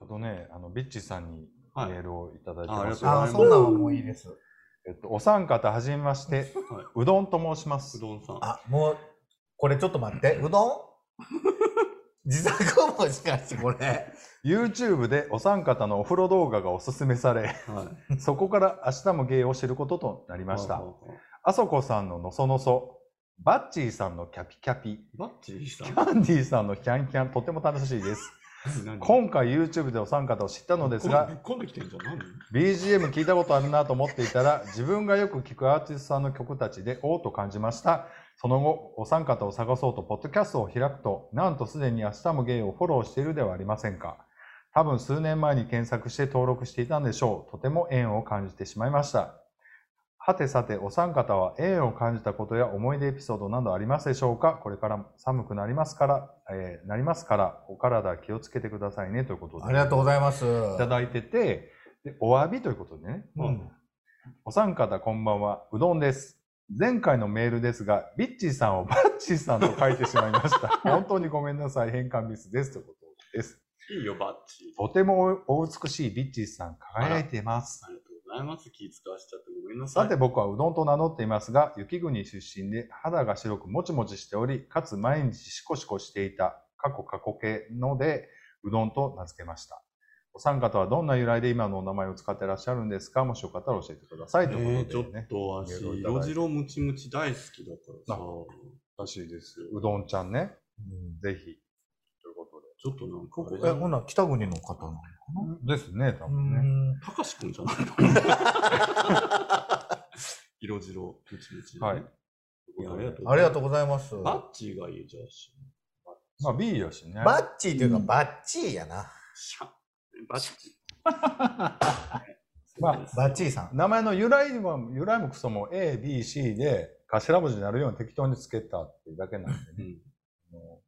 あとね、あの、ビッチさんにメールをいただいてます。がとうございああ、そんなんはもういいです。えっと、お三方、はじめまして、はいうどんと申します。うどんさん。あ、もう、これちょっと待って。うどん？自作もしかしてこれ。YouTube でお三方のお風呂動画がおすすめされ、はい。そこから明日も芸を知ることとなりましたは。いはいはいあそこさんののそのそ、バッチーさんのキャピキャピ、バッチリしたキャンディーさんのキャンキャン、とても楽しいです。何？今回 YouTube でお三方を知ったのですが、BGM 聞いたことあるなと思っていたら、自分がよく聞くアーティストさんの曲たちで、おーと感じました。その後、お三方を探そうと、ポッドキャストを開くと、なんとすでに明日もゲイをフォローしているではありませんか。多分数年前に検索して登録していたんでしょう。とても縁を感じてしまいました。はてさて、お三方は縁を感じたことや思い出エピソードなどありますでしょうか？これから寒くなりますから、えーなりますから、お体気をつけてくださいねということで。ありがとうございます。いただいてて、でお詫びということでね、うん。お三方こんばんは、うどんです。前回のメールですが、ビッチーさんを バッチーさんと書いてしまいました。本当にごめんなさい、変換ミスです。ということです。いいよ、バッチ。とてもおお美しいビッチーさん、輝いていますございます。気使わしちゃってごめんなさい。さて僕はうどんと名乗っていますが、雪国出身で肌が白くもちもちしており、かつ毎日シコシコしていた過去過去形ので、うどんと名付けました。お三方はどんな由来で今のお名前を使ってらっしゃるんですか？もしよかったら教えてください。とえいうー、ちょっことでね。と私、メールをいただいて色白ムチムチ大好きだからさ、らしいですよ。うどんちゃんね。うんぜひ。ということで。ちょっとなんかえ、ほんなら北国の方なのかですね、多な分ね。うんたかしくんじゃないの？色白ムチムチ、はい。ありがとうございます。バッチーがいいじゃんし。まあ B やしね。バッチーというか、バッチーやな。シャバッチ まあ バッチーさん。名前の由来は、由来もクソも A、B、C で頭文字になるように適当につけたっていうだけなんでね。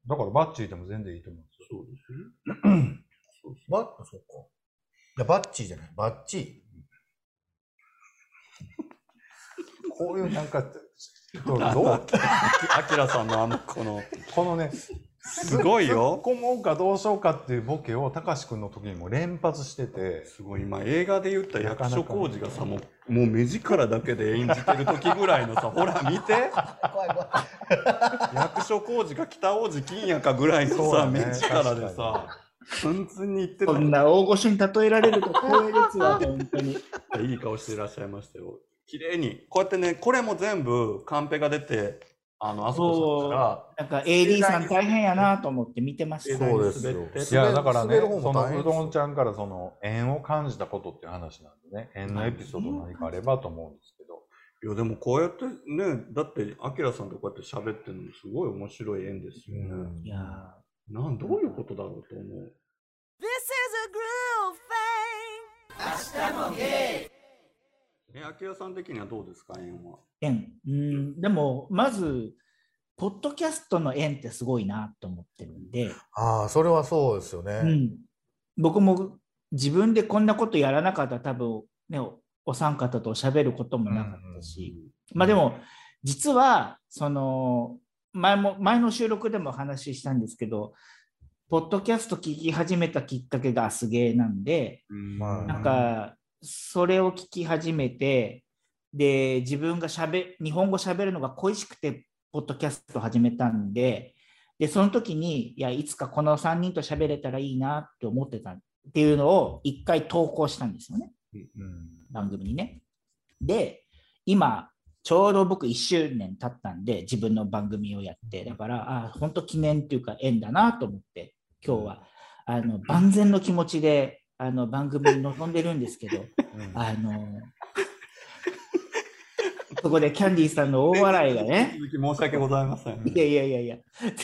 だからバッチーでも全然いいと思うんですよ。そうですね。バッ、そうか。いや、バッチーじゃない。バッチ こういうなんか、どう？どうあきらさんのあの、この、このね、すごいよ。突っ込もうかどうしようかっていうボケを、たかしくんの時にも連発してて、すごい、今映画で言った役所広司がさ、もう、もう目力だけで演じてる時ぐらいのさ、ほら見て、ー。怖い怖い。役所広司が北王子金やかぐらいのさ、ね目力でさ、ツンツンに言ってたそんな大御所に例えられると光栄ですわ、本当に。いい顔していらっしゃいましたよ。綺麗に。こうやってね、これも全部カンペが出て、あの、あそこさんが、なんか AD さん大変やなと思って見てました。そうですよいや、だからね、そのうどんちゃんからその縁を感じたことっていう話なんでね、縁のエピソード何かあればと思うんですけど、いや、でもこうやってね、だって、アキラさんとこうやって喋ってるのもすごい面白い縁ですよね。うんいやなん、どういうことだろうと思う。This is a groove thing. え、アキラさん的にはどうですか、縁は？ー縁。うん、でも、まず、ポッドキャストの縁ってすごいなと思ってるんで、ああ、それはそうですよね。うん、僕も自分でこんなことやらなかったら多分、ね、おお三方と喋ることもなかったし、まあでも、実は、その、前も、前の収録でも話したんですけど、ポッドキャスト聞き始めたきっかけがアスゲーなんで、うんまあなんか、それを聞き始めて、で、自分がしゃべ、日本語喋るのが恋しくて、ポッドキャスト始めたんで、で、その時に、いや、いつかこの3人と喋れたらいいなって思ってたっていうのを一回投稿したんですよね。うん番組にね。で、今、ちょうど僕1周年経ったんで、自分の番組をやって、だから、あ本当記念っていうか縁だなと思って、今日は、あの、万全の気持ちで、あの、番組に臨んでるんですけど、うん。あの、そこでキャンディーさんの大笑いがね、続き申し訳ございません。いやいやいやいや、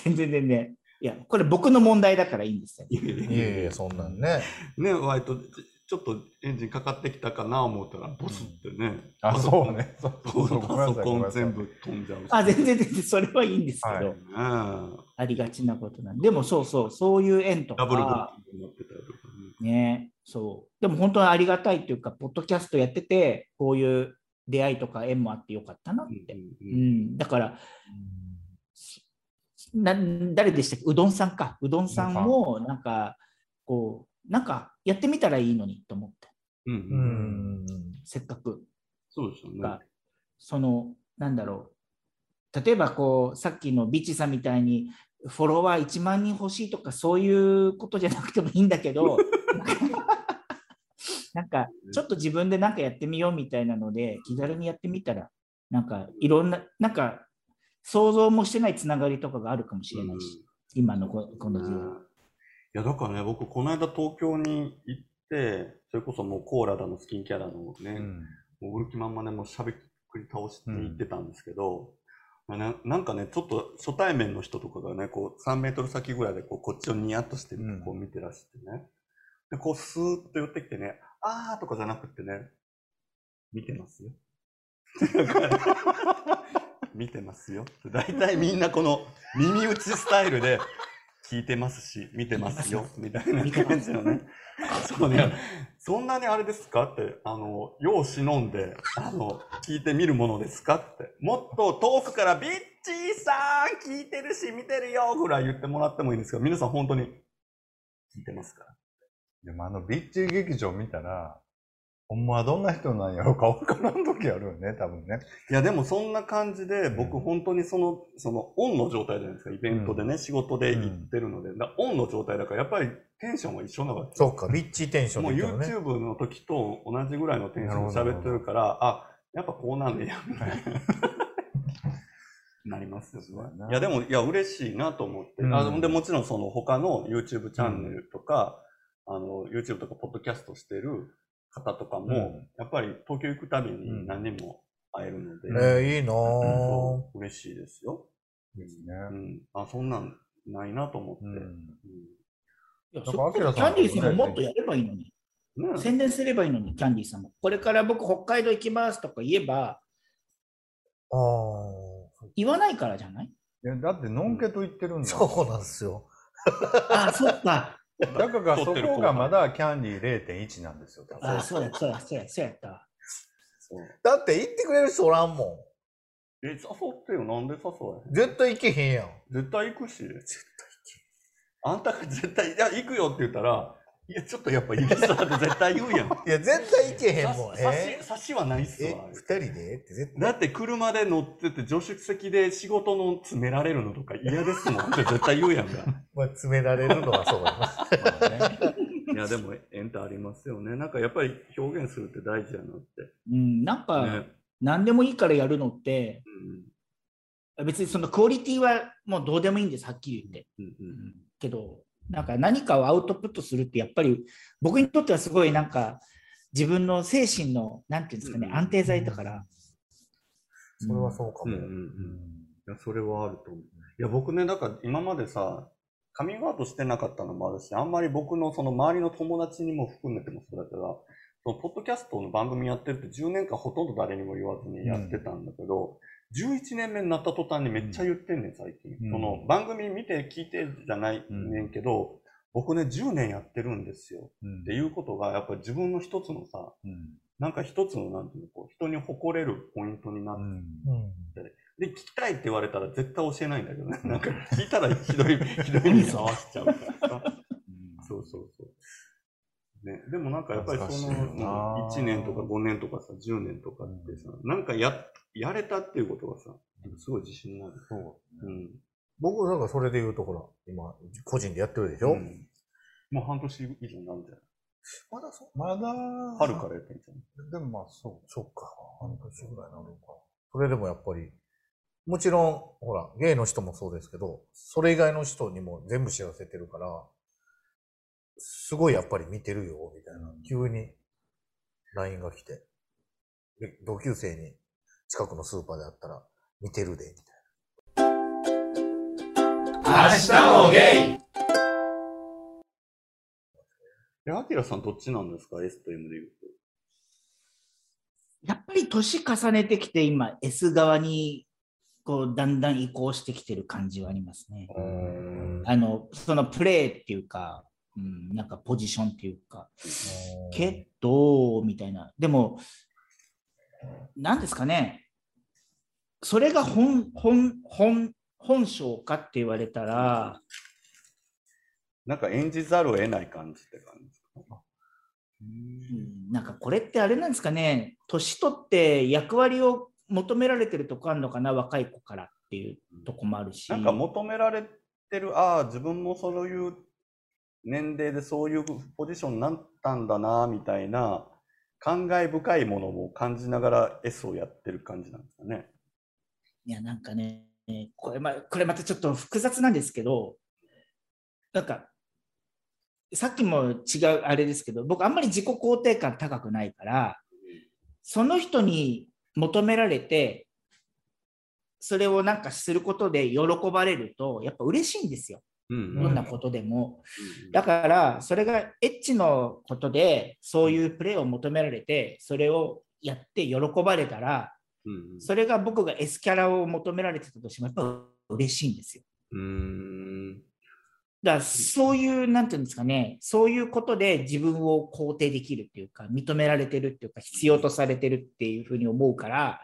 全然全然、いや、これ僕の問題だからいいんですよ。いやいやいえいえ、そんなんね。ね、割とちちょっとエンジンかかってきたかな思ったら、ボスってね。あ、そうね。そうパソコン。そうパソコン全部飛んじゃうし。あ、全然全然、それはいいんですけど、はいねありがちなことなんで、でもそうそう、そういう縁とダブルブッになってたりとかね。ね、そう。でも本当にありがたいというか、ポッドキャストやってて、こういう出会いとか縁もあってよかったなって。うんううんうんん、だから、な誰でしたっけ？うどんさんか。うどんさんも、なんか、こう、なんかやってみたらいいのにと思って、うんう。うんん。せっかくそうですよね。が、その、なんだろう、例えばこう、さっきのビッチさんみたいに、フォロワー1万人欲しいとか、そういうことじゃなくてもいいんだけど、なんか、ちょっと自分でなんかやってみようみたいなので、気軽にやってみたら、なんか、いろんな、なんか、想像もしてないつながりとかがあるかもしれないし、今のここの時代。いや、だからね、僕、この間東京に行って、それこそもうコーラだのスキンキャラのね、うんもう売る気満々でもうしゃべくり倒して行ってたんですけど、まあななんかね、ちょっと初対面の人とかがね、こう3メートル先ぐらいでこうこっちをニヤッとしてうんこう見てらしてね、で、こうスーッと寄ってきてね、あーとかじゃなくてね、見てますよ。見てますよ。大体みんなこの耳打ちスタイルで聞いてますし、見てますよ、みたいな感じのね。そうね。そんなにあれですかって、あの、よう忍んで、あの、聞いてみるものですかって。もっと遠くからビッチーさん聞いてるし見てるよぐらい言ってもらってもいいんですけど、皆さん本当に聞いてますから。でもあのビッチ劇場見たら、ほんまはどんな人なんやろか分からん時あるよね、多分ね。いや、でもそんな感じで、僕うん本当にその、その、オンの状態じゃないですか。イベントでね、仕事で行ってるので。だオンの状態だから、やっぱりテンションは一緒なわけ。そうか、ビッチテンションもう。YouTube の時と同じぐらいのテンションで喋ってるから、あ、やっぱこうなんでや、みたいな。なりますよね。いや、でも、いや、嬉しいなと思って。うんあで、もちろんその他の YouTube チャンネルとか、あの、YouTube とかポッドキャストしてる方とかも、うんやっぱり東京行くたびにうん何人も会えるので、うんえー、いいなぁ。嬉しいですよ。ですね。うん。あ、そんなんないなと思って。うんうんいやなんかそこキャンディーさんももっとやればいいのに。ね宣伝すればいいのに、キャンディーさんも。これから僕、北海道行きますとか言えば、ああ。言わないからじゃない？いやだって、のんけと言ってるんだよ。そうなんですよ。あ、そっか。だからそこがまだキャンディー0.1なんですよ。あ、そうや、そうや、そうや、そうやっただって行ってくれる人おらんもえ、誘ってよ。なんで誘わへんん。絶対行けへんやん。絶対行くし。あんたが絶対、いや、行くよって言ったら、いや、ちょっとやっぱ行きそうだって絶対言うやん。いや、絶対行けへんもん。さえ？差し、差しはないっすえ？わ。二人で？って絶対。だって車で乗ってて助手席で仕事の詰められるのとか嫌ですもんって絶対言うやんか。まあ、詰められるのはそうだな。いや、でも、エンタありますよね。なんかやっぱり表現するって大事やなって。うん、なんか、ね。何でもいいからやるのって、うん。別にそのクオリティはもうどうでもいいんです、はっきり言って。うんうんけど、なんか何かをアウトプットするって、やっぱり僕にとってはすごいなんか、自分の精神の、なんていうんですかね、うん安定剤だから。それはそうかも。うんうんうん。いや、それはあると思う。いや、僕ね、だから今までさ、カミングアウトしてなかったのもあるし、あんまり僕のその周りの友達にも含めてもそうだけど、そのポッドキャストの番組やってるって10年間ほとんど誰にも言わずにやってたんだけど、11年目になった途端にめっちゃ言ってんねん、最近。うんその番組見て聞いてじゃないねんけど、僕ね、10年やってるんですよ。うんっていうことが、やっぱり自分の一つのさ、うんなんか一つの、なんていうの、こう、人に誇れるポイントになってうんうん。で、聞きたいって言われたら絶対教えないんだけどね。なんか聞いたらひどい、ひどい目に合わせちゃうからさ。そうそうそう。ね、でもなんかやっぱりその、難しいよなうん1年とか5年とかさ、10年とかってさ、なんかや、やれたっていうことがさ、すごい自信になる。そううん。僕、なんかそれで言うと、ほら、今、個人でやってるでしょ、うんもう半年以上になるんじゃない？まだそまだ、春からやってんじゃん。でもまあそそっか。半年ぐらいなのか。それでもやっぱり、もちろん、ほら、ゲイの人もそうですけど、それ以外の人にも全部知らせてるから、すごいやっぱり見てるよ、みたいな。急に LINE が来て、で同級生に近くのスーパーで会ったら、見てるで、みたい明日もゲイえ、アキラさんどっちなんですか ?S と M で言うと。やっぱり年重ねてきて、今、S 側に、こう、だんだん移行してきてる感じはありますね。な。あの、そのプレーっていうか、うん、なんかポジションっていうか、けど、みたいな。でも、なんですかね。それが本、本、本、本性かって言われたら、なんか演じざるを得ない感じって感じですなんかこれってあれなんですかね、年取って役割を求められてるとこあるのかな、若い子からっていうとこもあるし。なんか求められてる、ああ、自分もそういう年齢でそういうポジションになったんだな、みたいな、感慨深いものも感じながら S をやってる感じなんですかね。いや、なんかね、これまこれまたちょっと複雑なんですけど、なんか、さっきも違うあれですけど、僕あんまり自己肯定感高くないから、その人に求められて、それをなんかすることで喜ばれると、やっぱ嬉しいんですよ。うんどんなことでも。だから、それがエッチのことで、そういうプレーを求められて、それをやって喜ばれたら、うんそれが僕が S キャラを求められてたとしても、やっぱ嬉しいんですよ。うん。だから、そういう、なんていうんですかね、そういうことで自分を肯定できるっていうか、認められてるっていうか、必要とされてるっていうふうに思うから、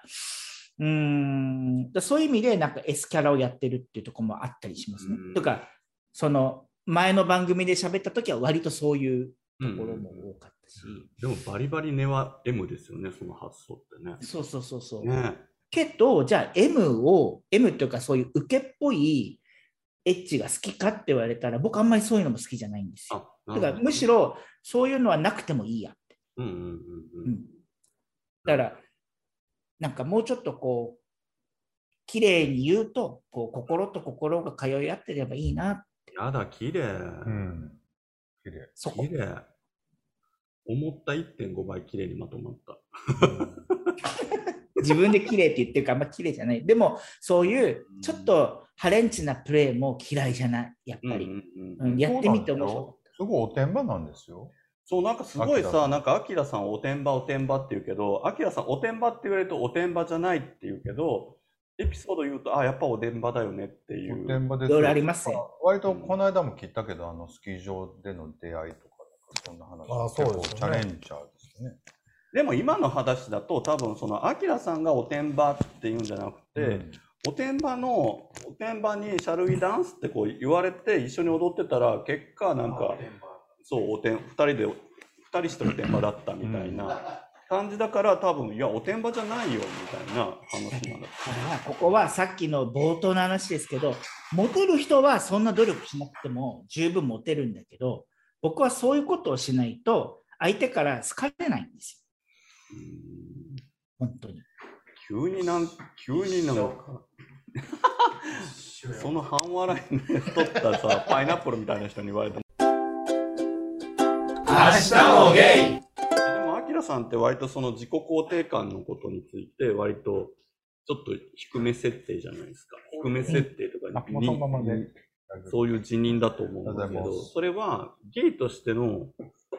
うーん、そういう意味で、なんか S キャラをやってるっていうところもあったりしますねうん。とか、その、前の番組で喋った時は割とそういうところも多かったし、でもバリバリ根は M ですよね、その発想ってね。そうそうそうそう。ねけど、じゃあ M を、M っていうかそういう受けっぽいエッチが好きかって言われたら、僕あんまりそういうのも好きじゃないんですよ。あ、だからむしろそういうのはなくてもいいやって。うんうんうんううん。ん、だから、なんかもうちょっとこう、綺麗に言うと、こう心と心が通い合ってればいいな。やだ、綺麗。うん。綺麗。そこ綺。麗。思った1.5倍綺麗にまとまった。自分で綺麗って言ってるからあんま綺麗じゃない。でも、そういうちょっとハレンチなプレーも嫌いじゃない、やっぱり。うんうんやってみて面白かっすごいおてんばなんですよ。そう、なんかすごいさ、なんか、アキラさんおてんばおてんばって言うけど、アキラさんおてんばって言われるとおてんばじゃないって言うけど、エピソード言うと、あ、やっぱおてんばだよねっていう。おてんばでいろいろありますよ割とこの間も聞いたけど、あのスキー場での出会いとか、そんな話。あそうですよね。チャレンジャーですね。でも今の話だと、多分その、アキラさんがおてんばって言うんじゃなくて、うん。おてんばの、おてんばにシャルウィダンスってこう言われて一緒に踊ってたら、結果なんか、そう、おてん、二人で、二人しておてんばだったみたいな感じだから、多分、いや、おてんばじゃないよ、みたいな話なんだ。ここはさっきの冒頭の話ですけど、モテる人はそんな努力しなくても十分モテるんだけど、僕はそういうことをしないと、相手から好かれないんですうんよ。本当に。急になん、急になんか、その半笑いで取ったさ、パイナップルみたいな人に言われても。明日もゲイえでも、アキラさんって割とその自己肯定感のことについて、割とちょっと低め設定じゃないですか。低め設定とかあ、もうそのままで。そういう辞任だと思うんだけど、それはゲイとしての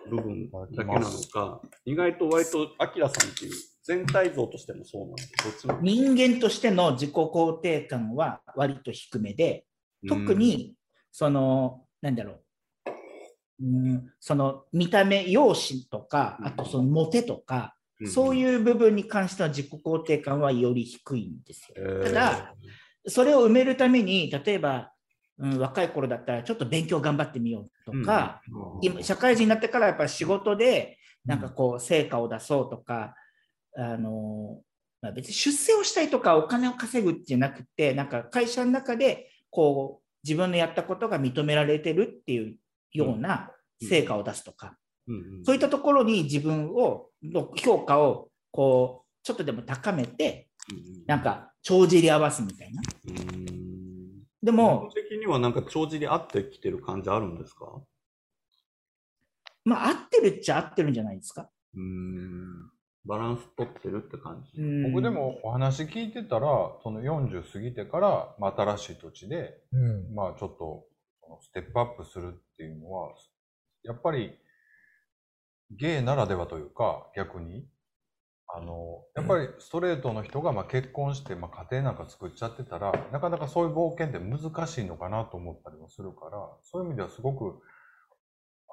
部分だけなのか、意外と割とアキラさんっていう全体像としてもそうなんですどっちも。人間としての自己肯定感は割と低めで、特に、その、なんだろう、うん、そそ見た目、容姿とか、あとそのモテとか、そうういう部分に関しては自己肯定感はより低いんですよ。ん、ただ、それを埋めるために、例えば、うん、若い頃だったらちょっと勉強頑張ってみようとか、今社会人になってからやっぱり仕事でなんかこう成果を出そうとか、あのまあ、別に出世をしたいとかお金を稼ぐじゃなくてなんか会社の中でこう自分のやったことが認められてるっていうような成果を出すとか、そういったところに自分をの評価をこうちょっとでも高めてなんか帳尻合わすみたいな。うん。でもも、的にはなんか帳尻合ってきてる感じあるんですか？まあ合ってるっちゃ合ってるんじゃないですか。うん。バランス取ってるって感じ。うん。僕でもお話聞いてたら、その40過ぎてから、まあ、新しい土地で、うん。まあちょっとステップアップするっていうのは、やっぱりゲイならではというか、逆に、あの、やっぱりストレートの人がまあ結婚して、まあ、家庭なんか作っちゃってたら、なかなかそういう冒険って難しいのかなと思ったりもするから、そういう意味ではすごく、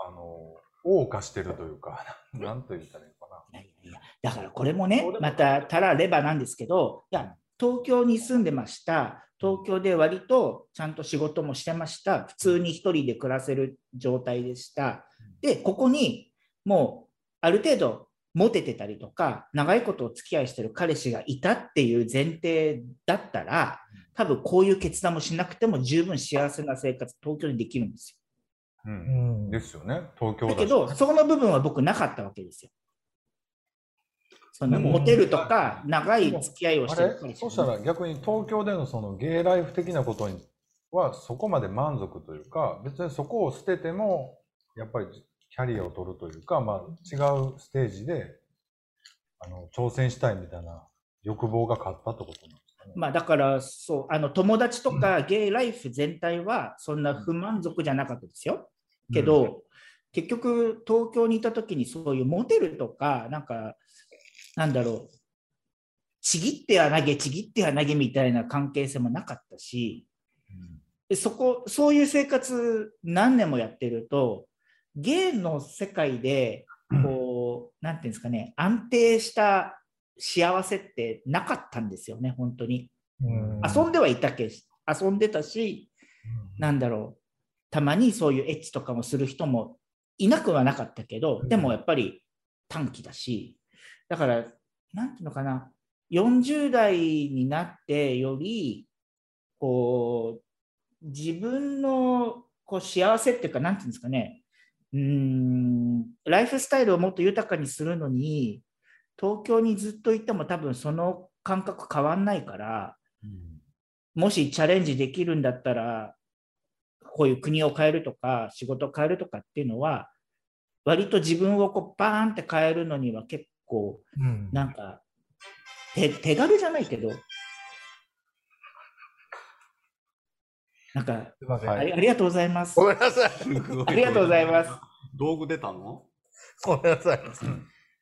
あの、謳歌してるというか、なんと言ったらいいのかな。いやいやだからこれもね、またたらればなんですけど、いや、東京に住んでました、東京で割とちゃんと仕事もしてました、普通に一人で暮らせる状態でした。で、ここにもうある程度モテてたりとか、長いことお付き合いしてる彼氏がいたっていう前提だったら、多分こういう決断もしなくても十分幸せな生活、東京にできるんですう。うんん。ですよね。東京よ。だだしけど、そこの部分は僕なかったわけですよ。そのモテるとか、長い付き合いをあしてるれ彼氏そしたら逆に東京でのそのゲイライフ的なことにはそこまで満足というか、別にそこを捨てても、やっぱりキャリアを取るというか、まあ違うステージで、あの、挑戦したいみたいな欲望が勝ったってことなんですかね。まあだからそうあの友達とかゲイライフ全体はそんな不満足じゃなかったですよ。けど、結局東京にいた時にそういうモテるとかなんかなんだろう。ちぎっては投げちぎっては投げみたいな関係性もなかったしうん。でそこそういう生活何年もやってるとゲイの世界でこう、なんていうんですかね安定した幸せってなかったんですよね本当に。うん。遊んではいたけ遊んでたし、なんだろう、たまにそういうエッチとかもする人もいなくはなかったけど、でもやっぱり短期だし、だから、なんていうのかな、40代になってより、こう、自分のこう幸せっていうか、なんていうんですかね、うーん、ライフスタイルをもっと豊かにするのに、東京にずっといても多分その感覚変わんないから、もしチャレンジできるんだったら、こういう国を変えるとか、仕事を変えるとかっていうのは、割と自分をこうバーンって変えるのには結構、うんなんか、手手軽じゃないけど、なんか、すいません。はいありありがとうございますご。めんなさい。ありがとうございます。道具出たの？ごめんなさい。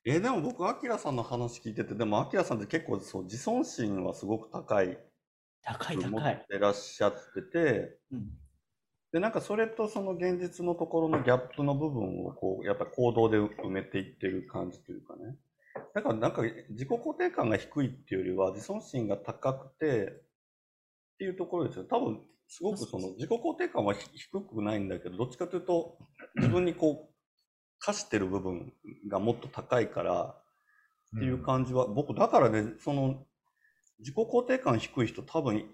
えーでも僕、アキラさんの話聞いてて、でもアキラさんって結構そう自尊心はすごく高い高いと思高い。ってらっしゃってて、うんで、なんかそれとその現実のところのギャップの部分をこう、やっぱ行動で埋めていってる感じというかね。だからなんか自己肯定感が低いっていうよりは自尊心が高くてっていうところですよ。多分すごくその自己肯定感はひ低くないんだけど、どっちかというと自分にこう課してる部分がもっと高いからっていう感じは、僕だからね、その自己肯定感低い人多分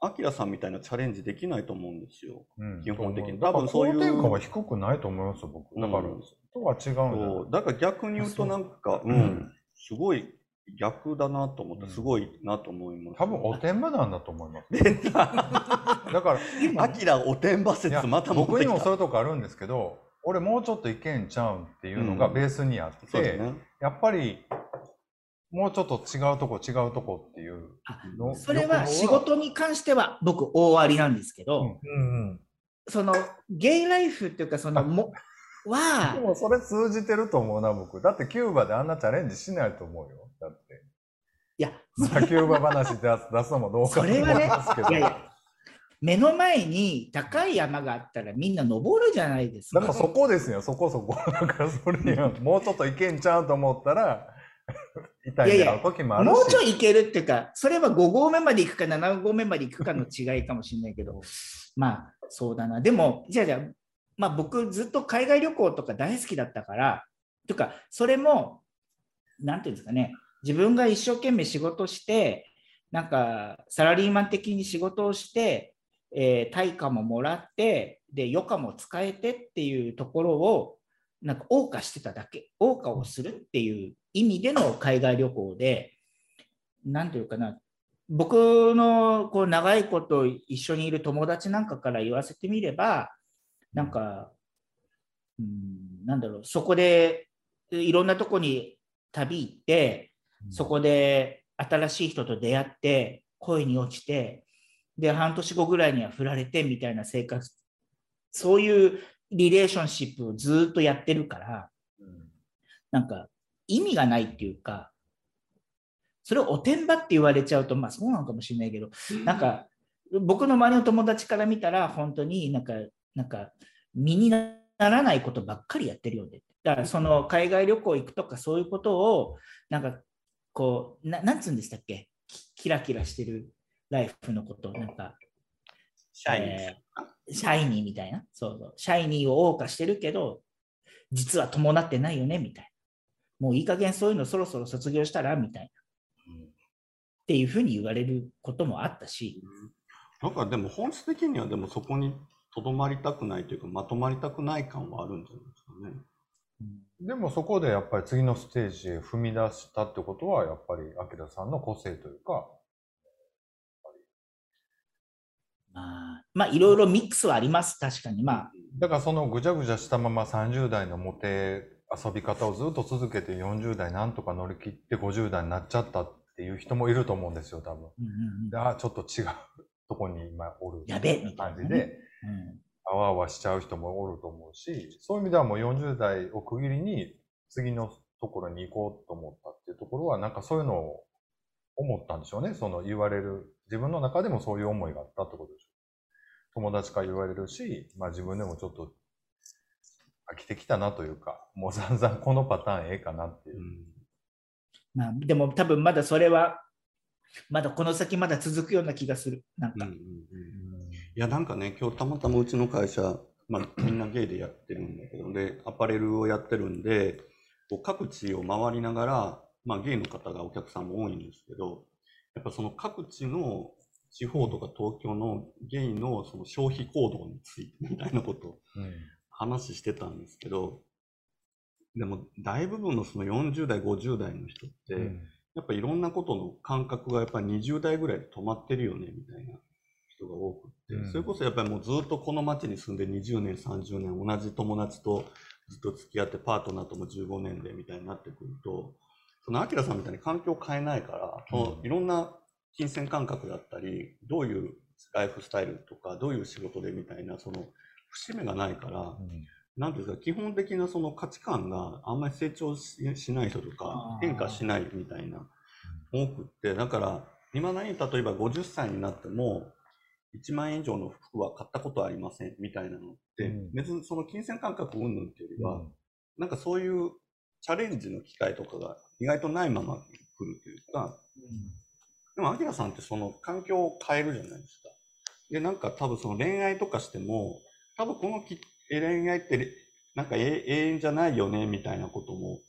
アキラさんみたいなチャレンジできないと思うんですよ。うん。基本的に。多分そいう。いう肯定感は低くないと思いますよ、僕。だから、うんとは違うんだ。だから逆に言うとなんか、ううんん、すごい逆だなと思って、うんすごいなと思います。多分おてんばなんだと思います。だから、アキラおてんば説また持ってきた。僕にもそういうとこあるんですけど、俺もうちょっといけんちゃうんっていうのがうんベースにあって、そうですね。やっぱり、もうちょっと違うとこ違うとこっていう。それは仕事に関しては僕大ありなんですけど、うんうんうん。そのゲイライフっていうかそのもはでもそれ通じてると思うな、僕。だってキューバであんなチャレンジしないと思うよ。だって。いやまあキューバ話出す出すのもどうかと思いそれはねますけど。いやいや目の前に高い山があったらみんな登るじゃないですか。だからそこですよ、そこそこ。だからそれにはもうちょっといけんちゃうと思ったら、痛い目合う時もあるし。もうちょい行けるっていうか、それは5合目まで行くか7合目まで行くかの違いかもしれないけど、まあそうだな。でも、じゃあじゃあ、まあ僕ずっと海外旅行とか大好きだったから、というか、それも、なんていうんですかね、自分が一生懸命仕事して、なんかサラリーマン的に仕事をして、えー対価ももらって、で、余暇も使えてっていうところを、なんか謳歌してただけ、謳歌をするっていう意味での海外旅行で、なんていうかな、僕のこう長いこと一緒にいる友達なんかから言わせてみれば、なんか、うん、なんだろう、そこでいろんなとこに旅行って、そこで新しい人と出会って、恋に落ちて、で、半年後ぐらいには振られてみたいな生活、そういうリレーションシップをずっとやってるから、なんか意味がないっていうか、それをおてんばって言われちゃうと、まあそうなのかもしれないけど、なんか僕の周りの友達から見たら、本当になんか、なんか身にならないことばっかりやってるよね。だからその海外旅行行くとかそういうことを、なんかこう、ななんつうんでしたっけ？キキラキラしてるライフのこと、なんか、シャイニー。えーシャイニーみたいな、そうそう、シャイニーを謳歌してるけど、実は伴ってないよねみたいもういい加減そういうのそろそろ卒業したらみたいな。っていうふうに言われることもあったし、なんかでも本質的にはでもそこにとどまりたくないというかまとまりたくない感はあるんじゃないですかね。でもそこでやっぱり次のステージへ踏み出したってことは、やっぱり、アキラさんの個性というか、まあ、まあいろいろミックスはあります、確かに。まあ、だからそのぐちゃぐちゃしたまま30代のモテ遊び方をずっと続けて40代なんとか乗り切って50代になっちゃったっていう人もいると思うんですよ、多分。うんうんうんで、あちょっと違うとこに今おる。やべえみたいなね感じで、うんあわあわしちゃう人もおると思うし、そういう意味ではもう40代を区切りに次のところに行こうと思ったっていうところは、なんかそういうのを思ったんでしょうね。その言われる、自分の中でもそういう思いがあったってことでしょう。友達から言われるし、まあ自分でもちょっと飽きてきたなというか、もう散々このパターンええかなっていうう。んまあ、でも多分まだそれは、まだこの先まだ続くような気がする。なんか、うんうんうんいやなんかね今日たまたまうちの会社、まあ、みんなゲイでやってるんだけどでアパレルをやってるんでこう各地を回りながら、まあ、ゲイの方がお客さんも多いんですけどやっぱその各地の地方とか東京のゲイのその消費行動についてみたいなことをうん話してたんですけどでも大部分のその40代50代の人って、うん。やっぱいろんなことの感覚がやっぱり20代ぐらいで止まってるよねみたいな人が多くう。ん。それこそやっぱりもうずっとこの街に住んで20年30年同じ友達とずっと付き合ってパートナーとも15年でみたいになってくるとそのアキラさんみたいに環境を変えないから、そのいろんな金銭感覚だったりどういうライフスタイルとかどういう仕事でみたいなその節目がないから、うん。なんていうか、基本的なその価値観があんまり成長ししない人とか変化しないみたいな、多くって、だから、いまだに例えば50歳になっても、1万円以上の服は買ったことはありませんみたいなのって、うん。別にその金銭感覚云々っていうよりは、うん。なんかそういうチャレンジの機会とかが意外とないまま来るというか、でも、アキラさんってその環境を変えるじゃないですか。で、なんか多分その恋愛とかしても、多分このき恋愛ってなんか永永遠じゃないよねみたいなことも、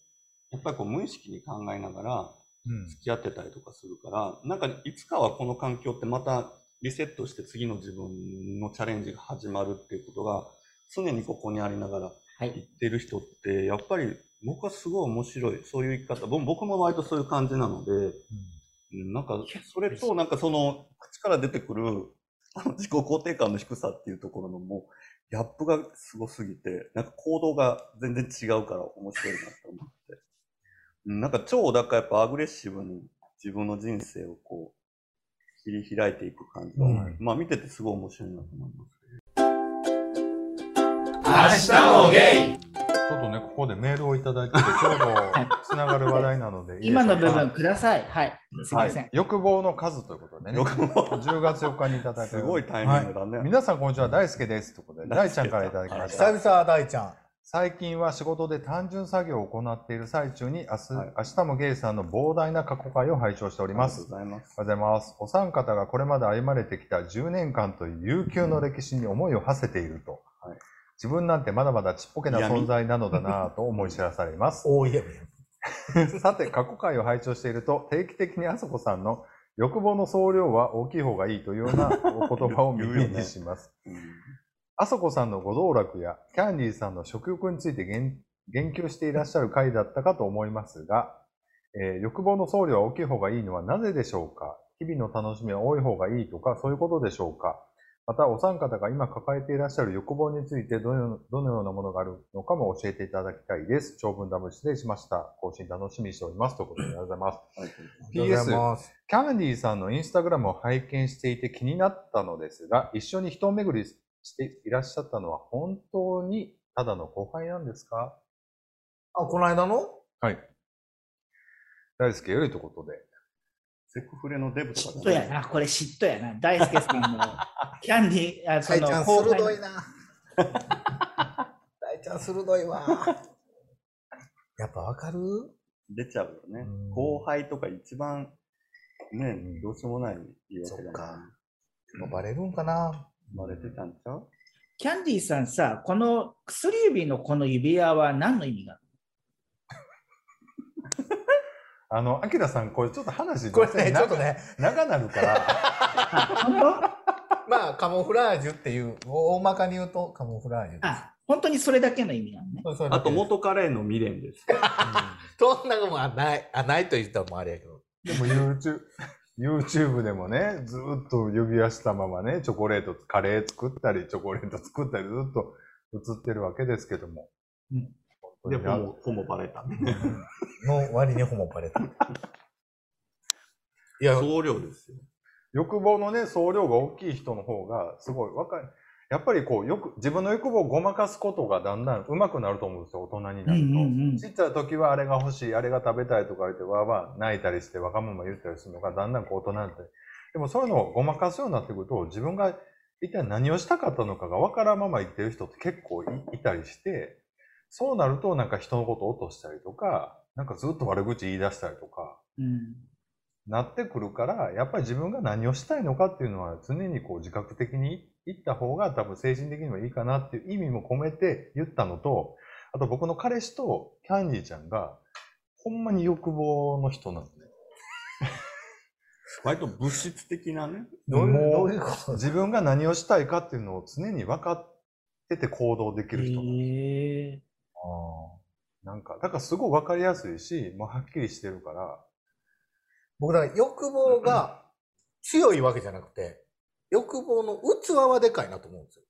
やっぱりこう無意識に考えながらうん。付き合ってたりとかするから、なんかいつかはこの環境ってまたリセットして次の自分のチャレンジが始まるっていうことが常にここにありながらはい。言ってる人って、やっぱり僕はすごい面白い。そういう生き方。僕僕も割とそういう感じなので、うんなんか、それと、なんかその、口から出てくる、あの自己肯定感の低さっていうところのもう、ギャップがすごすぎて、なんか行動が全然違うから面白いなと思って。うんなんか超、だからやっぱアグレッシブに自分の人生をこう、切り開いていく感じが、うんまあ見ててすごい面白いなと思います。ちょっとね、ここでメールをいただいてて、ちょうどつながる話題なので 今の部分ください。はい。すいません。はい、欲望の数ということでね。よくも、10月4日にいただいて すごいタイミングだね。皆さんこんにちは、大輔です。ということで、大ちゃんからいただきました。久々、大ちゃん。最近は仕事で単純作業を行っている最中に、明日、はい明日もゲイさんの膨大な過去回を拝聴しております。ありがとうございます。お三方がこれまで歩まれてきた10年間という悠久の歴史に思いを馳せていると。はい自分なんてまだまだちっぽけな存在なのだなぁと思い知らされます。さて、過去回を拝聴していると、定期的にあそこさんの欲望の総量は大きい方がいいというようなお言葉を耳にします。うんあそこさんのご道楽やキャンディーさんの食欲について言言及していらっしゃる回だったかと思いますが、えー欲望の総量は大きい方がいいのはなぜでしょうか？日々の楽しみは多い方がいいとか、そういうことでしょうか？また、お三方が今抱えていらっしゃる欲望についてどのどのようなものがあるのかも教えていただきたいです。長文ダブル失礼しました。更新楽しみにしております。ということでありがとうございます。はいありがとうございます。キャンディーさんのインスタグラムを拝見していて気になったのですが、一緒に人を巡りしていらっしゃったのは本当にただの後輩なんですか？あ、この間の？はい。大輔よりということで。セクフレのデブとか嫉妬やな。これ嫉妬やな。大輔さんの キャンディー、あそ大ちゃん、鋭いな。大ちゃん、鋭いわ。やっぱわかる？出ちゃうよねうん。後輩とか一番、ね、どうしようもない言い訳だよそっかね。もうバレるんかなバレてたんちゃうキャンディーさんさ、この薬指のこの指輪は何の意味が？あ るあの、アキラさん、これちょっと話、これね、ちょっとね、長なるから、まあ、カモフラージュっていう、大まかに言うとカモフラージュ当。あ、本当にそれだけの意味なのね。そうそうあと元カレの未練です。そんなのもあない、あ、ないと言ったらもうあれやけど。でも YouTube、YouTube でもね、ずーっと指輪したままね、チョコレート、カレー作ったり、チョコレート作ったり、ずっと映ってるわけですけども。うんで、ほぼ、ほぼバレた。の割にホモバレた。いや、総量ですよ。欲望のね、総量が大きい人の方が、すごい若い。やっぱりこう、よく、自分の欲望をごまかすことがだんだん上手くなると思うんですよ、大人になると。うんうんうんちっちゃい時はあれが欲しい、あれが食べたいとか言って、わーわー泣いたりして、わがまま言ったりするのが、だんだんこう大人になって。でもそういうのをごまかすようになってくると、自分が一体何をしたかったのかがわからんまま言ってる人って結構いいたりして、そうなるとなんか人のことを落としたりとか、なんかずっと悪口言い出したりとか、うん。なってくるから、やっぱり自分が何をしたいのかっていうのは常にこう自覚的に言った方が多分精神的にもいいかなっていう意味も込めて言ったのと、あと僕の彼氏とキャンディーちゃんが、ほんまに欲望の人なんですね。割と物質的なね。どういう、こと？自分が何をしたいかっていうのを常に分かってて行動できる人なんです。へえなんか、だからすごい分かりやすいし、もうはっきりしてるから、僕だから欲望が強いわけじゃなくて、欲望の器はでかいなと思うんですよ。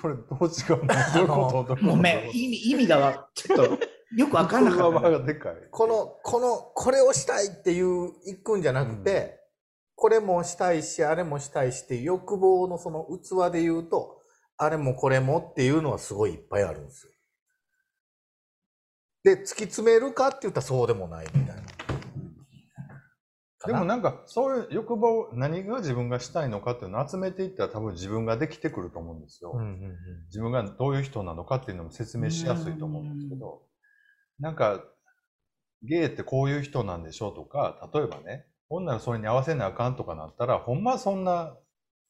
それどう違うの？どうごめん、意味、意味がわちょっとよくわかんなかった。でかい。この、この、これをしたいっていう、いくんじゃなくて、これもしたいし、あれもしたいしっていう欲望のその器で言うと、あれもこれもっていうのはすごいいっぱいあるんですよ。で、突き詰めるかって言ったらそうでもないみたいな。でもなんか、そういう欲望、何が自分がしたいのかっていうのを集めていったら多分自分ができてくると思うんですよ。うんうんうん。自分がどういう人なのかっていうのも説明しやすいと思うんですけど、なんか、ゲイってこういう人なんでしょうとか、例えばね、ほんならそれに合わせなあかんとかなったら、ほんまそんな、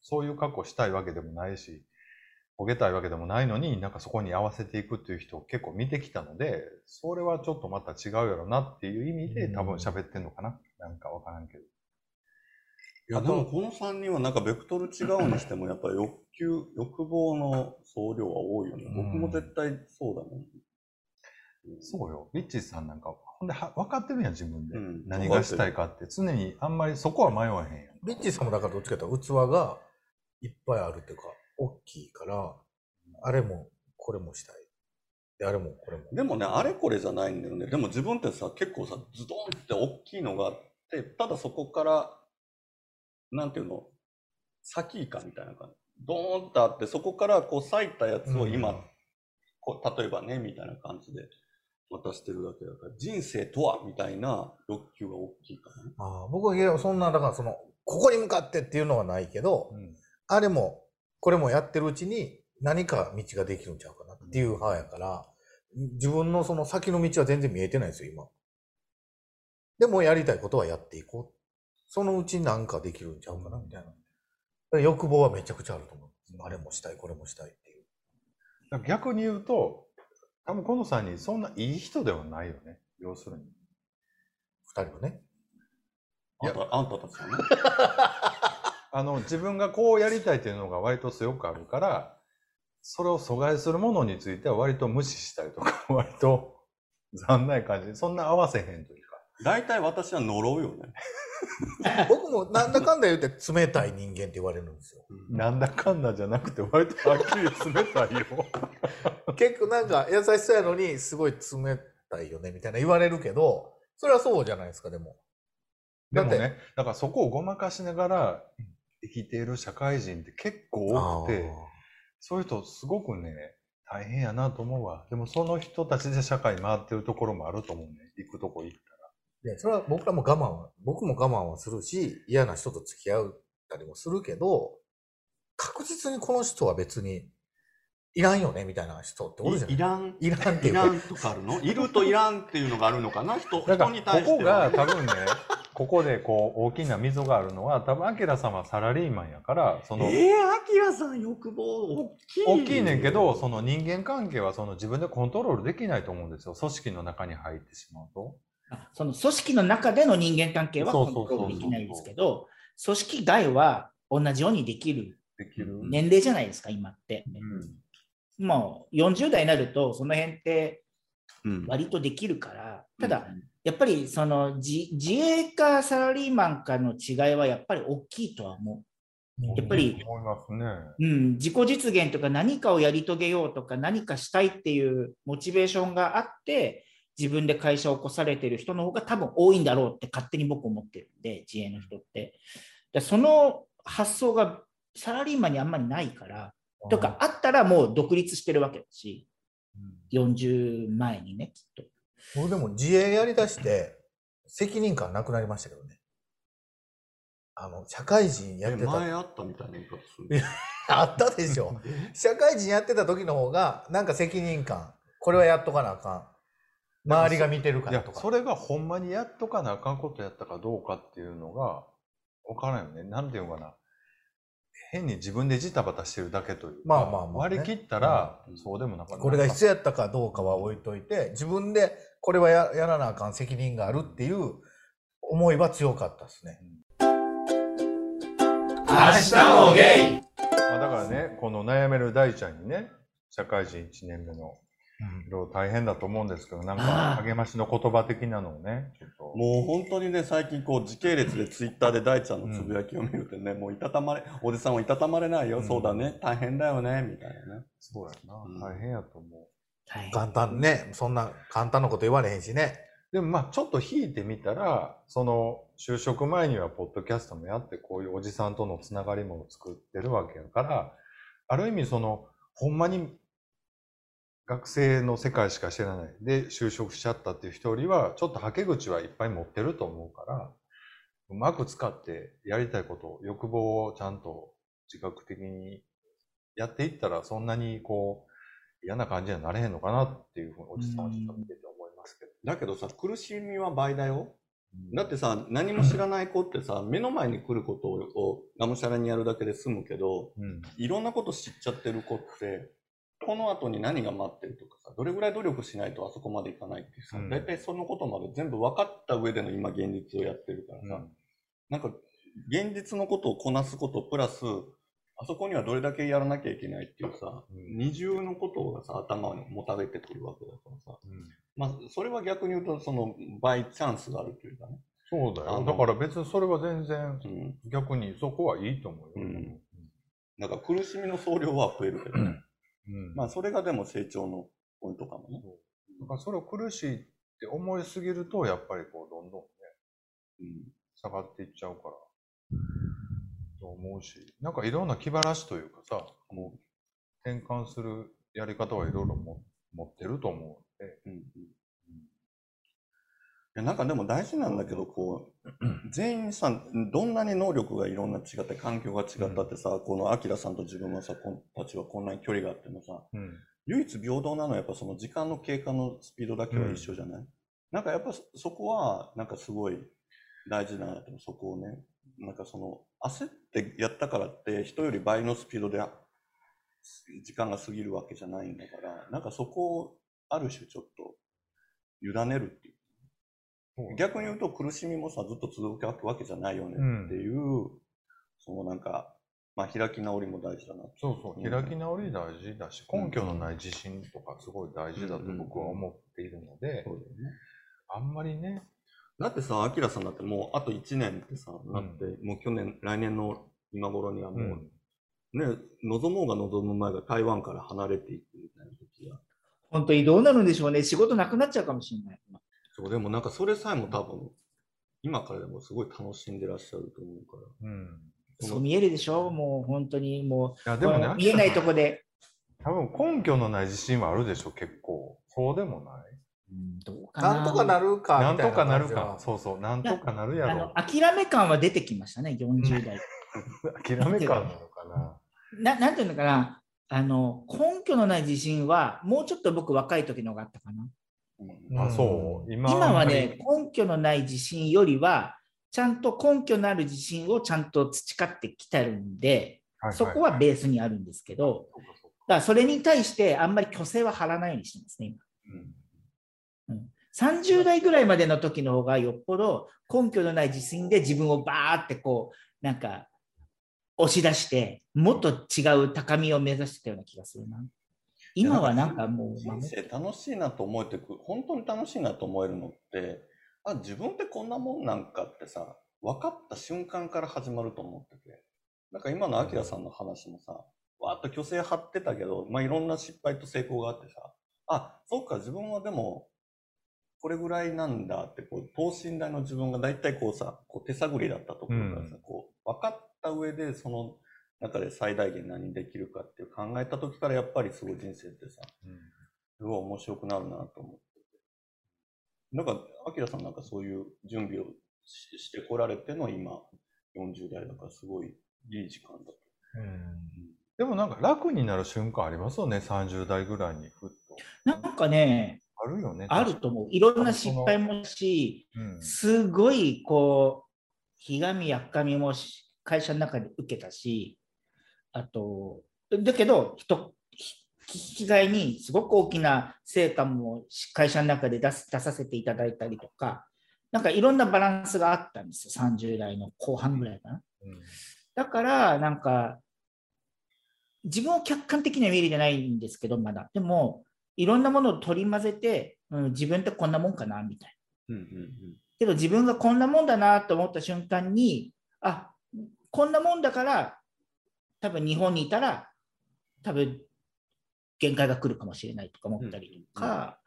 そういう格好したいわけでもないし、焦げたいわけでもないのに、なんかそこに合わせていくっていう人を結構見てきたので、それはちょっとまた違うやろなっていう意味で多分喋ってんのかな。なんかわからんけど。いや、でもこの3人はなんかベクトル違うにしても、やっぱり欲求、欲望の総量は多いよね。うん僕も絶対そうだもん。そうよ。リッチーさんなんか、ほんでは分かってるやん、自分で。うん何がしたいかって。常にあんまりそこは迷わへんやん。リッチーさんもだからどっちかというと器がいっぱいあるっていうか、大きいから、あれもこれもしたい。で、あれもこれも。でもね、あれこれじゃないんだよね。でも自分ってさ、結構さ、ズドンって大きいのがあって、ただそこから、なんていうの、先かみたいな感じ。ドーンってあって、そこからこう咲いたやつを今、うんこう例えばね、みたいな感じで渡してるだけだから、人生とはみたいな欲求が大きいかな。ああ僕はそんな、だからその、ここに向かってっていうのはないけど、うんあれも、これもやってるうちに何か道ができるんちゃうかなっていう派やから、自分のその先の道は全然見えてないんですよ、今。でもやりたいことはやっていこう。そのうちなんかできるんちゃうかなみたいな。欲望はめちゃくちゃあると思う。あれもしたい、これもしたいっていう。逆に言うと、多分この3人そんないい人ではないよね。要するに。二人はね。あんたあんたたちはね。あの、自分がこうやりたいっていうのが割と強くあるから、それを阻害するものについては割と無視したりとか、割と残ない感じ。そんな合わせへんというか。大体私は呪うよね。僕もなんだかんだ言って冷たい人間って言われるんですよ。なんだかんだじゃなくて割とはっきり冷たいよ。結構なんか優しそうやのにすごい冷たいよねみたいな言われるけど、それはそうじゃないですか、でも。だっでもね、だからそこをごまかしながら生きている社会人って結構多くて、そういう人すごくね、大変やなと思うわ。でもその人たちで社会回ってるところもあると思うね。行くとこ行ったら。で、それは僕らも我慢は、僕も我慢はするし、嫌な人と付き合ったりもするけど、確実にこの人は別にいらんよねみたいな人っておるじゃない？いいらん。いらんっていか。いうらんとかあるの？いるといらんっていうのがあるのかな？人人にらここ対しては。が多分ね、ここでこう大きな溝があるのは、多分アキラさんはサラリーマンやから、その、ええー、アキラさん欲望大きい。大きいねんけど、その人間関係はその自分でコントロールできないと思うんですよ。組織の中に入ってしまうと。あその組織の中での人間関係はコンそうそうそうトロールできないですけど、組織外は同じようにできるできる。年齢じゃないですか、今って。うんもう40代になると、その辺ってうん割とでききるから、ただ、やっぱりその自自営かサラリーマンかの違いはやっぱり大きいとは思やっぱり。う。うん、自己実現とか何かをやり遂げようとか何かしたいっていうモチベーションがあって、自分で会社を起こされてる人の方が多分多いんだろうって勝手に僕思ってるんで、自営の人って。でその発想がサラリーマンにあんまりないから、とかあったらもう独立してるわけだし、40前にね、きっと。僕でも自営やりだして、責任感なくなりましたけどね。あの、社会人やえってた。前あったみたいな言い方するあったでしょ。社会人やってた時の方が、なんか責任感。これはやっとかなあかん。周りが見てるからと、か。それがほんまにやっとかなあかんことやったかどうかっていうのが、わからんよね。なんていうのかな。変に自分でジタバタしてるだけというか、まあまあまあね割り切ったら、うんそうでもなかった。これが必要やったかどうかは置いといて、自分でこれはややらなあかん責任があるっていう思いは強かったですね。明日もゲイまあだからね、この悩める大ちゃんにね、社会人1年目の、いろいろ大変だと思うんですけど、なんか励ましの言葉的なのをね。もう本当にね、最近こう時系列でツイッターで大ちゃんのつぶやきを見るとね、もういたたまれ、おじさんはいたたまれないよ、うん。そうだね、大変だよね、みたいなね。そうやな、うん。大変やと思う。はい。簡単ね、そんな簡単なこと言われへんしね。でもまあちょっと引いてみたら、その就職前にはポッドキャストもやって、こういうおじさんとのつながりも作ってるわけやから、ある意味その、ほんまに学生の世界しか知らないで就職しちゃったっていう人よりは、ちょっとはけ口はいっぱい持ってると思うから、うまく使ってやりたいこと、欲望をちゃんと自覚的にやっていったら、そんなにこう、嫌な感じにはなれへんのかなっていうふうにおじさんはちょっと見てて思いますけど。だけどさ、苦しみは倍だよ。だっってさ、何も知らない子ってさ、目の前に来ることをがむしゃらにやるだけで済むけど、うん、いろんなこと知っちゃってる子って、この後に何が待ってるとかさ、どれぐらい努力しないとあそこまでいかないってさ、うん大体そのことまで全部分かった上での今現実をやってるからさ、なんか現実のことをこなすことプラス、あそこにはどれだけやらなきゃいけないっていうさ、うん二重のことがさ、頭にもたれてくるわけだからさ、まあ、それは逆に言うと、その倍チャンスがあるというかね。そうだよ。だから別にそれは全然うん。逆にそこはいいと思うよ。うんなんか苦しみの総量は増えるけどね。うん。まあ、それがでも成長のポイントかもね。だからそれを苦しいって思いすぎると、やっぱりこう、どんどんね、うん。下がっていっちゃうから、と思うし、なんかいろんな気晴らしというかさ、こう、転換するやり方はいろいろも持ってると思うんで、うんうん。いやなんかでも大事なんだけど、こう、全員さ、どんなに能力がいろんな違って、環境が違ったってさ、このアキラさんと自分はさ、こんたちはこんなに距離があってもさ、うん。唯一平等なのはやっぱその時間の経過のスピードだけは一緒じゃない、なんかやっぱそそこは、なんかすごい大事だなとそこをね。なんかその、焦ってやったからって、人より倍のスピードであ時間が過ぎるわけじゃないんだから、なんかそこをある種ちょっと委ねるっていう。逆に言うと苦しみもさ、ずっと続くわけじゃないよねっていう、そのなんか、まあ開き直りも大事だな。そうそう、うん開き直り大事だし、根拠のない自信とかすごい大事だと僕は思っているので。あんまりね、だってさ、アキラさんだってもうあと1年ってさ、なって、もう去年、来年の今頃にはもう、うんね、望もうが望む前が台湾から離れていくみたいな時が。本当にどうなるんでしょうね。仕事なくなっちゃうかもしれない。そう、でもなんかそれさえも多分、今からでもすごい楽しんでらっしゃると思うから。うん。いそう見えるでしょ？もう本当にもう、や、でもね見えないとこで。多分根拠のない自信はあるでしょ、結構。そうでもないうんどうかななんとかなるかなんみたいとかなるか。そうそう、なんとかなるやろあの。諦め感は出てきましたね、40代。諦め感なのかな。ななんていうのかなあの、根拠のない自信は、もうちょっと僕若い時の方があったかな。うんあ、そう。今今はね、根拠のない自信よりは、ちゃんと根拠のある自信をちゃんと培ってきてるんで、はいそこはベースにあるんですけど、だからそれに対してあんまり虚勢は張らないようにしてますね、今。うん30代ぐらいまでの時の方がよっぽど根拠のない自信で自分をバーってこう、なんか押し出して、もっと違う高みを目指してたような気がするな。今はなんかもう、人生楽しいなと思えてく、本当に楽しいなと思えるのって、あ、自分ってこんなもんなんかってさ、分かった瞬間から始まると思ってて。なんか今のアキラさんの話もさ、わーっと虚勢張ってたけど、まあ、いろんな失敗と成功があってさ、あ、そっか、自分はでも、これぐらいなんだって、こう、等身大の自分が大体こうさ、こう手探りだったところからさ、うんこう、分かった上で、その中で最大限何できるかっていう考えた時から、やっぱりすごい人生ってさ、すごい面白くなるなと思ってて。なんか、アキラさんなんかそういう準備をししてこられての今、40代だからすごいいい時間だと。でもなんか楽になる瞬間ありますよね、30代ぐらいにふっと。なんかね、あるよね。あると思う。いろんな失敗もし、うん。すごいこう、ひがみやっかみもし会社の中で受けたし、あと、だけど、人、ひ引き換えにすごく大きな成果も会社の中で出す出させていただいたりとか、なんかいろんなバランスがあったんですよ、30代の後半ぐらいかな。うんだから、なんか、自分を客観的には見るじゃないんですけど、まだ。でも、いろんなものを取り混ぜて、うん、自分ってこんなもんかな、みたいな。うんうんけど自分がこんなもんだなと思った瞬間に、あこんなもんだから、多分日本にいたら、多分限界が来るかもしれないとか思ったりとか、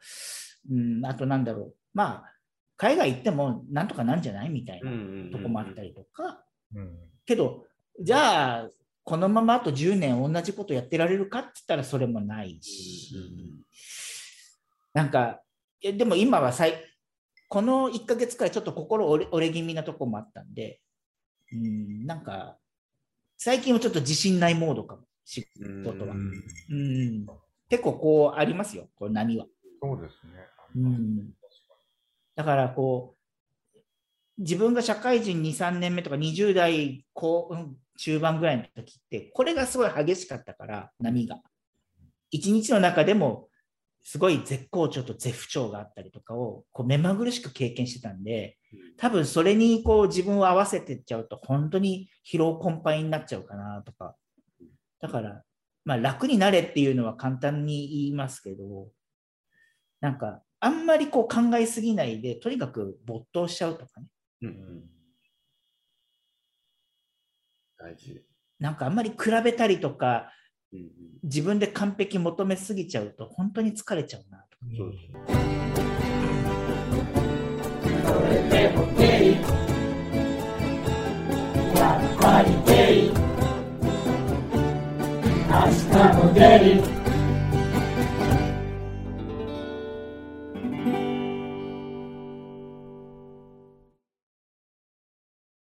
うんあとなんだろう、まあ、海外行ってもなんとかなんじゃないみたいなうんうんうんうんとこもあったりとか、うんけど、じゃあ、このままあと10年同じことやってられるかって言ったらそれもないし、なんか、えでも今はさいこの1ヶ月くらいちょっと心折れ折れ気味なとこもあったんで、うん、なんか、最近はちょっと自信ないモードかも、仕うん事は。うんうん、結構こうありますよ、これ波は。そうですね。うん、だからこう、自分が社会人2、3年目とか20代後、うん中盤ぐらいの時って、これがすごい激しかったから、波が。一日の中でも、すごい絶好調と絶不調があったりとかをこう目まぐるしく経験してたんで、多分それにこう自分を合わせてっちゃうと、本当に疲労困憊になっちゃうかなとか。だから、まあ楽になれっていうのは簡単に言いますけど、なんか、あんまりこう考えすぎないで、とにかく没頭しちゃうとかね。うんうん大事。なんかあんまり比べたりとか、うんうん自分で完璧求めすぎちゃうと、本当に疲れちゃうなとか。そうですねやっぱりゲイ明日もゲイ